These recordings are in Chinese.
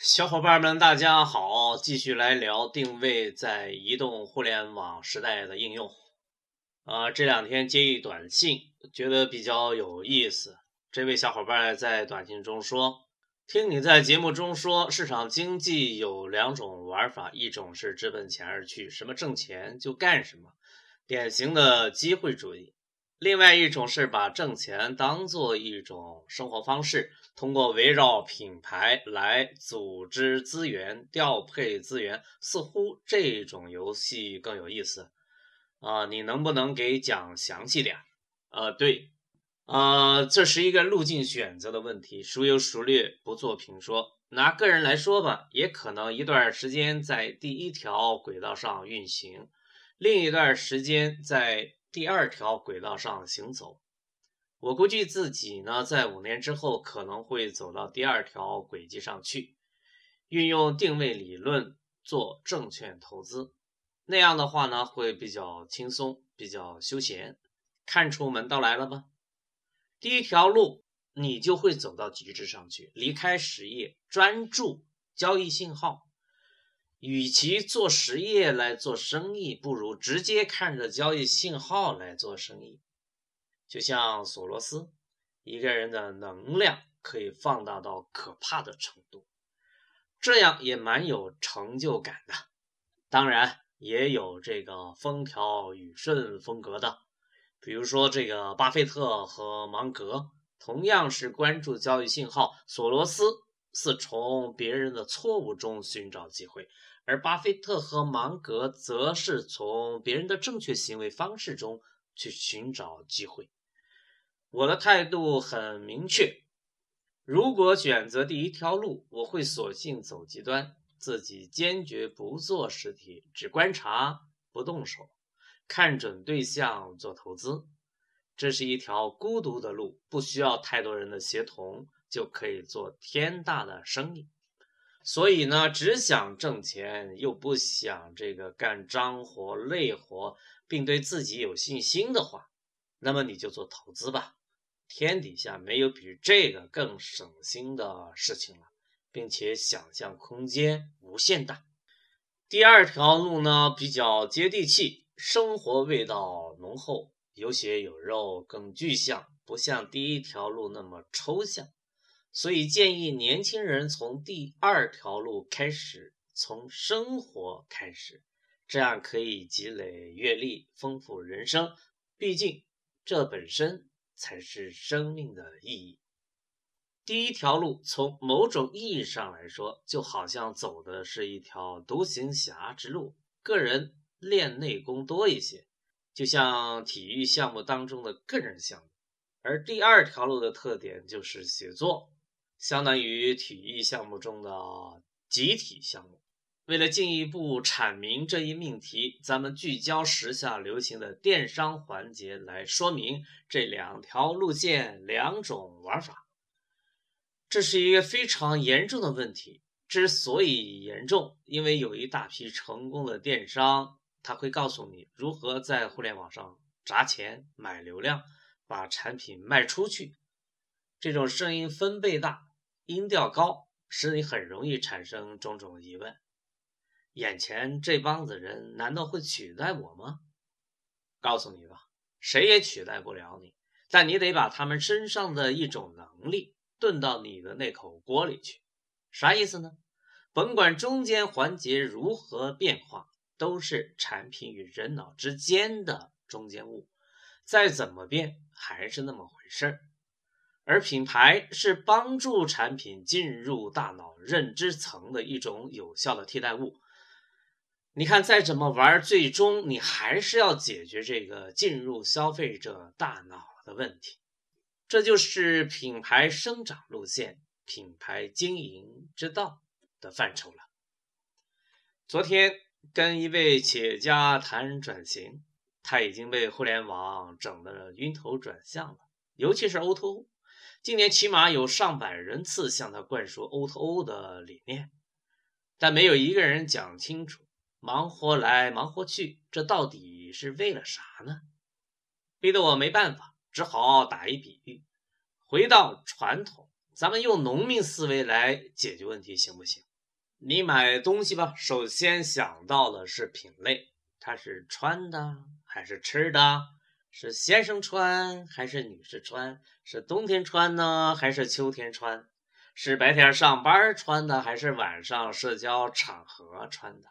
小伙伴们，大家好！继续来聊定位在移动互联网时代的应用。啊，这两天接一短信，觉得比较有意思。这位小伙伴在短信中说：“听你在节目中说，市场经济有两种玩法，一种是直奔钱而去，什么挣钱就干什么，典型的机会主义。”另外一种是把挣钱当做一种生活方式，通过围绕品牌来组织资源、调配资源，似乎这种游戏更有意思。啊，你能不能给讲详细点？呃，对，呃，这是一个路径选择的问题，孰优孰劣，不做评说。拿个人来说吧，也可能一段时间在第一条轨道上运行，另一段时间在。第二条轨道上行走，我估计自己呢，在五年之后可能会走到第二条轨迹上去，运用定位理论做证券投资。那样的话呢，会比较轻松，比较休闲。看出门道来了吧？第一条路，你就会走到极致上去，离开实业，专注交易信号。与其做实业来做生意，不如直接看着交易信号来做生意。就像索罗斯，一个人的能量可以放大到可怕的程度，这样也蛮有成就感的。当然，也有这个风调雨顺风格的，比如说这个巴菲特和芒格，同样是关注交易信号，索罗斯。是从别人的错误中寻找机会，而巴菲特和芒格则是从别人的正确行为方式中去寻找机会。我的态度很明确，如果选择第一条路，我会索性走极端，自己坚决不做实体，只观察不动手，看准对象做投资。这是一条孤独的路，不需要太多人的协同。就可以做天大的生意，所以呢，只想挣钱又不想这个干脏活累活，并对自己有信心的话，那么你就做投资吧。天底下没有比这个更省心的事情了，并且想象空间无限大。第二条路呢，比较接地气，生活味道浓厚，有血有肉，更具象，不像第一条路那么抽象。所以建议年轻人从第二条路开始，从生活开始，这样可以积累阅历，丰富人生。毕竟这本身才是生命的意义。第一条路从某种意义上来说，就好像走的是一条独行侠之路，个人练内功多一些，就像体育项目当中的个人项目。而第二条路的特点就是写作。相当于体育项目中的集体项目。为了进一步阐明这一命题，咱们聚焦时下流行的电商环节来说明这两条路线两种玩法。这是一个非常严重的问题。之所以严重，因为有一大批成功的电商，他会告诉你如何在互联网上砸钱买流量，把产品卖出去。这种声音分贝大。音调高，使你很容易产生种种疑问：眼前这帮子人难道会取代我吗？告诉你吧，谁也取代不了你，但你得把他们身上的一种能力炖到你的那口锅里去。啥意思呢？甭管中间环节如何变化，都是产品与人脑之间的中间物，再怎么变还是那么回事儿。而品牌是帮助产品进入大脑认知层的一种有效的替代物。你看，再怎么玩，最终你还是要解决这个进入消费者大脑的问题。这就是品牌生长路线、品牌经营之道的范畴了。昨天跟一位企业家谈转型，他已经被互联网整得晕头转向了，尤其是 OtoO，。今年起码有上百人次向他灌输 OtoO 的理念，但没有一个人讲清楚，忙活来忙活去，这到底是为了啥呢？逼得我没办法，只好打一比喻，回到传统，咱们用农民思维来解决问题行不行？你买东西吧，首先想到的是品类，它是穿的还是吃的？是先生穿还是女士穿？是冬天穿呢还是秋天穿？是白天上班穿的还是晚上社交场合穿的？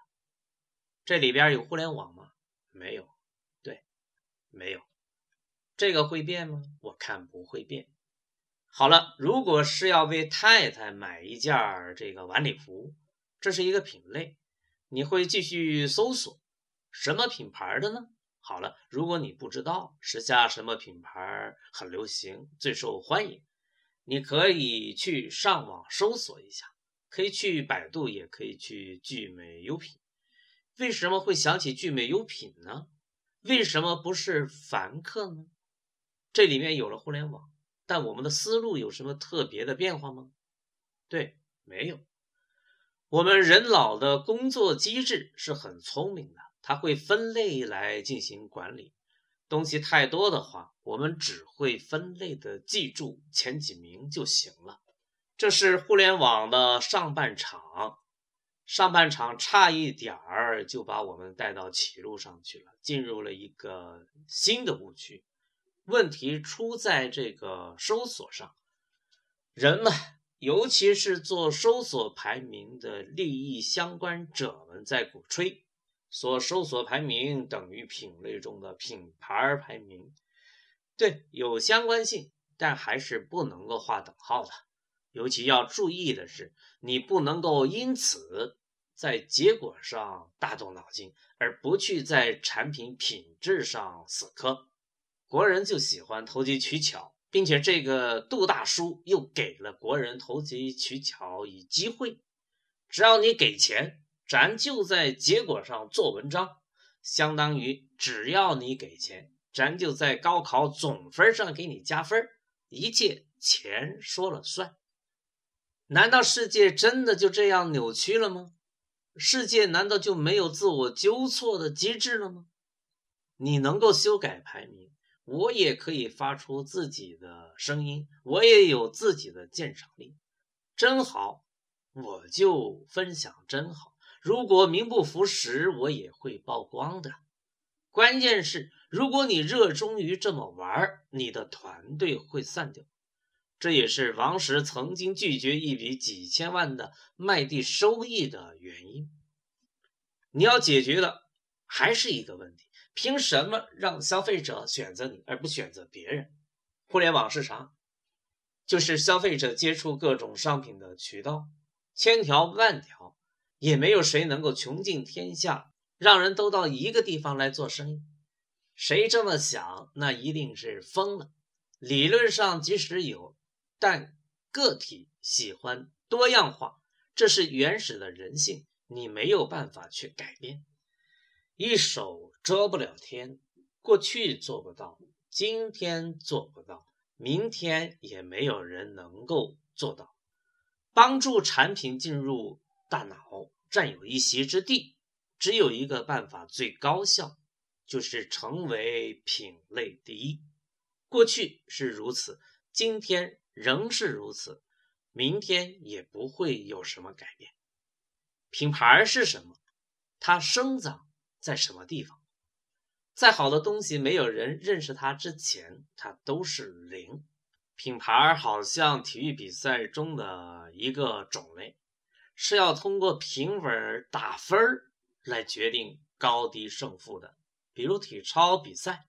这里边有互联网吗？没有，对，没有。这个会变吗？我看不会变。好了，如果是要为太太买一件这个晚礼服，这是一个品类，你会继续搜索什么品牌的呢？好了，如果你不知道时下什么品牌很流行、最受欢迎，你可以去上网搜索一下，可以去百度，也可以去聚美优品。为什么会想起聚美优品呢？为什么不是凡客呢？这里面有了互联网，但我们的思路有什么特别的变化吗？对，没有。我们人脑的工作机制是很聪明的。它会分类来进行管理，东西太多的话，我们只会分类的记住前几名就行了。这是互联网的上半场，上半场差一点儿就把我们带到歧路上去了，进入了一个新的误区。问题出在这个搜索上，人们，尤其是做搜索排名的利益相关者们在鼓吹。所搜索排名等于品类中的品牌排名，对，有相关性，但还是不能够划等号的。尤其要注意的是，你不能够因此在结果上大动脑筋，而不去在产品品质上死磕。国人就喜欢投机取巧，并且这个杜大叔又给了国人投机取巧以机会，只要你给钱。咱就在结果上做文章，相当于只要你给钱，咱就在高考总分上给你加分，一切钱说了算。难道世界真的就这样扭曲了吗？世界难道就没有自我纠错的机制了吗？你能够修改排名，我也可以发出自己的声音，我也有自己的鉴赏力，真好，我就分享真好。如果名不符实，我也会曝光的。关键是，如果你热衷于这么玩，你的团队会散掉。这也是王石曾经拒绝一笔几千万的卖地收益的原因。你要解决的还是一个问题：凭什么让消费者选择你而不选择别人？互联网是啥？就是消费者接触各种商品的渠道，千条万条。也没有谁能够穷尽天下，让人都到一个地方来做生意。谁这么想，那一定是疯了。理论上即使有，但个体喜欢多样化，这是原始的人性，你没有办法去改变。一手遮不了天，过去做不到，今天做不到，明天也没有人能够做到。帮助产品进入。大脑占有一席之地，只有一个办法最高效，就是成为品类第一。过去是如此，今天仍是如此，明天也不会有什么改变。品牌是什么？它生长在什么地方？再好的东西，没有人认识它之前，它都是零。品牌好像体育比赛中的一个种类。是要通过评分打分来决定高低胜负的，比如体操比赛，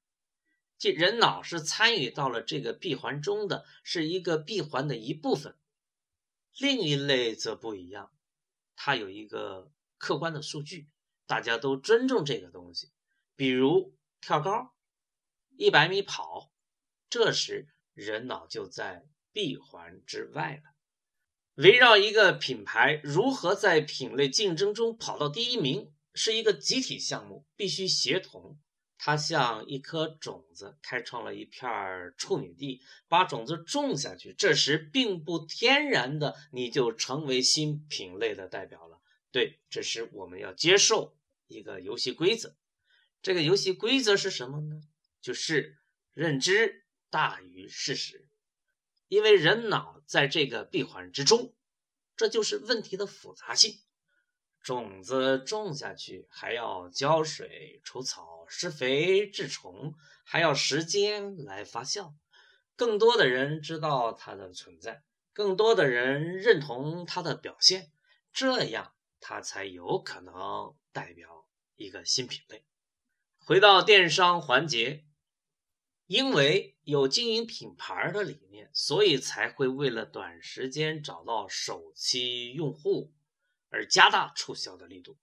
即人脑是参与到了这个闭环中的，是一个闭环的一部分。另一类则不一样，它有一个客观的数据，大家都尊重这个东西，比如跳高、一百米跑，这时人脑就在闭环之外了。围绕一个品牌如何在品类竞争中跑到第一名，是一个集体项目，必须协同。它像一颗种子，开创了一片处女地，把种子种下去。这时，并不天然的，你就成为新品类的代表了。对，这时我们要接受一个游戏规则。这个游戏规则是什么呢？就是认知大于事实。因为人脑在这个闭环之中，这就是问题的复杂性。种子种下去还要浇水、除草、施肥、治虫，还要时间来发酵。更多的人知道它的存在，更多的人认同它的表现，这样它才有可能代表一个新品类。回到电商环节，因为有经营品牌的理念，所以才会为了短时间找到首期用户。而加大促销的力度，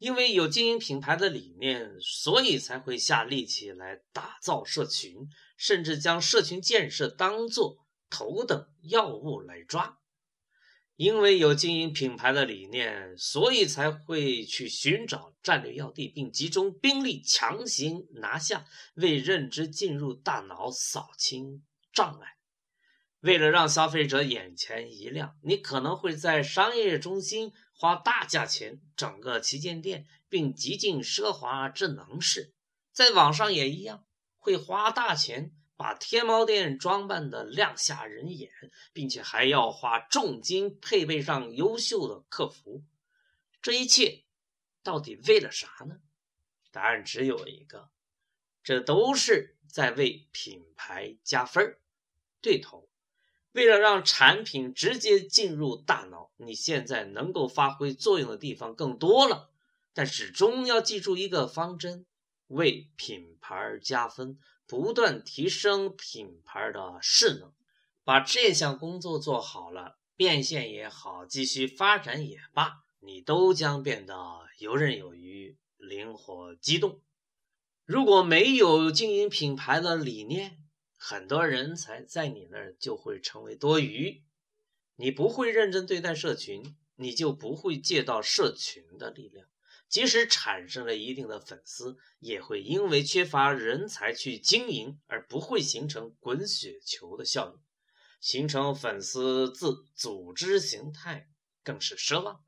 因为有经营品牌的理念，所以才会下力气来打造社群，甚至将社群建设当做头等要务来抓。因为有经营品牌的理念，所以才会去寻找战略要地，并集中兵力强行拿下，为认知进入大脑扫清障碍。为了让消费者眼前一亮，你可能会在商业中心花大价钱整个旗舰店，并极尽奢华之能事。在网上也一样，会花大钱把天猫店装扮的亮瞎人眼，并且还要花重金配备上优秀的客服。这一切到底为了啥呢？答案只有一个：这都是在为品牌加分儿。对头。为了让产品直接进入大脑，你现在能够发挥作用的地方更多了，但始终要记住一个方针：为品牌加分，不断提升品牌的势能。把这项工作做好了，变现也好，继续发展也罢，你都将变得游刃有余、灵活机动。如果没有经营品牌的理念，很多人才在你那儿就会成为多余，你不会认真对待社群，你就不会借到社群的力量。即使产生了一定的粉丝，也会因为缺乏人才去经营，而不会形成滚雪球的效应，形成粉丝自组织形态更是奢望。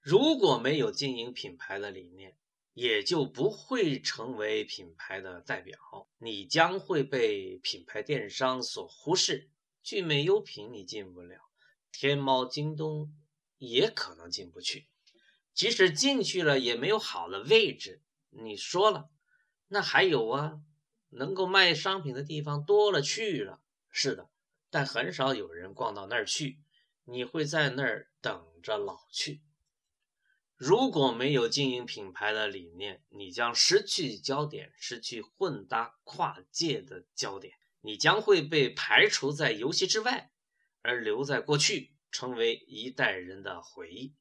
如果没有经营品牌的理念，也就不会成为品牌的代表，你将会被品牌电商所忽视。聚美优品你进不了，天猫、京东也可能进不去。即使进去了，也没有好的位置。你说了，那还有啊，能够卖商品的地方多了去了。是的，但很少有人逛到那儿去。你会在那儿等着老去。如果没有经营品牌的理念，你将失去焦点，失去混搭跨界的焦点，你将会被排除在游戏之外，而留在过去，成为一代人的回忆。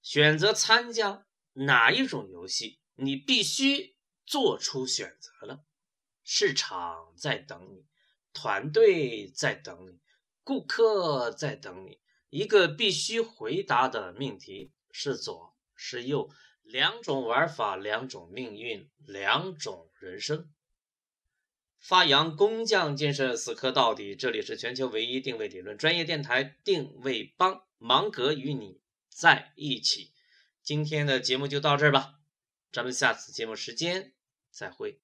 选择参加哪一种游戏，你必须做出选择了。市场在等你，团队在等你，顾客在等你。一个必须回答的命题是左。是又两种玩法，两种命运，两种人生。发扬工匠精神，死磕到底。这里是全球唯一定位理论专业电台——定位帮，芒格与你在一起。今天的节目就到这儿吧，咱们下次节目时间再会。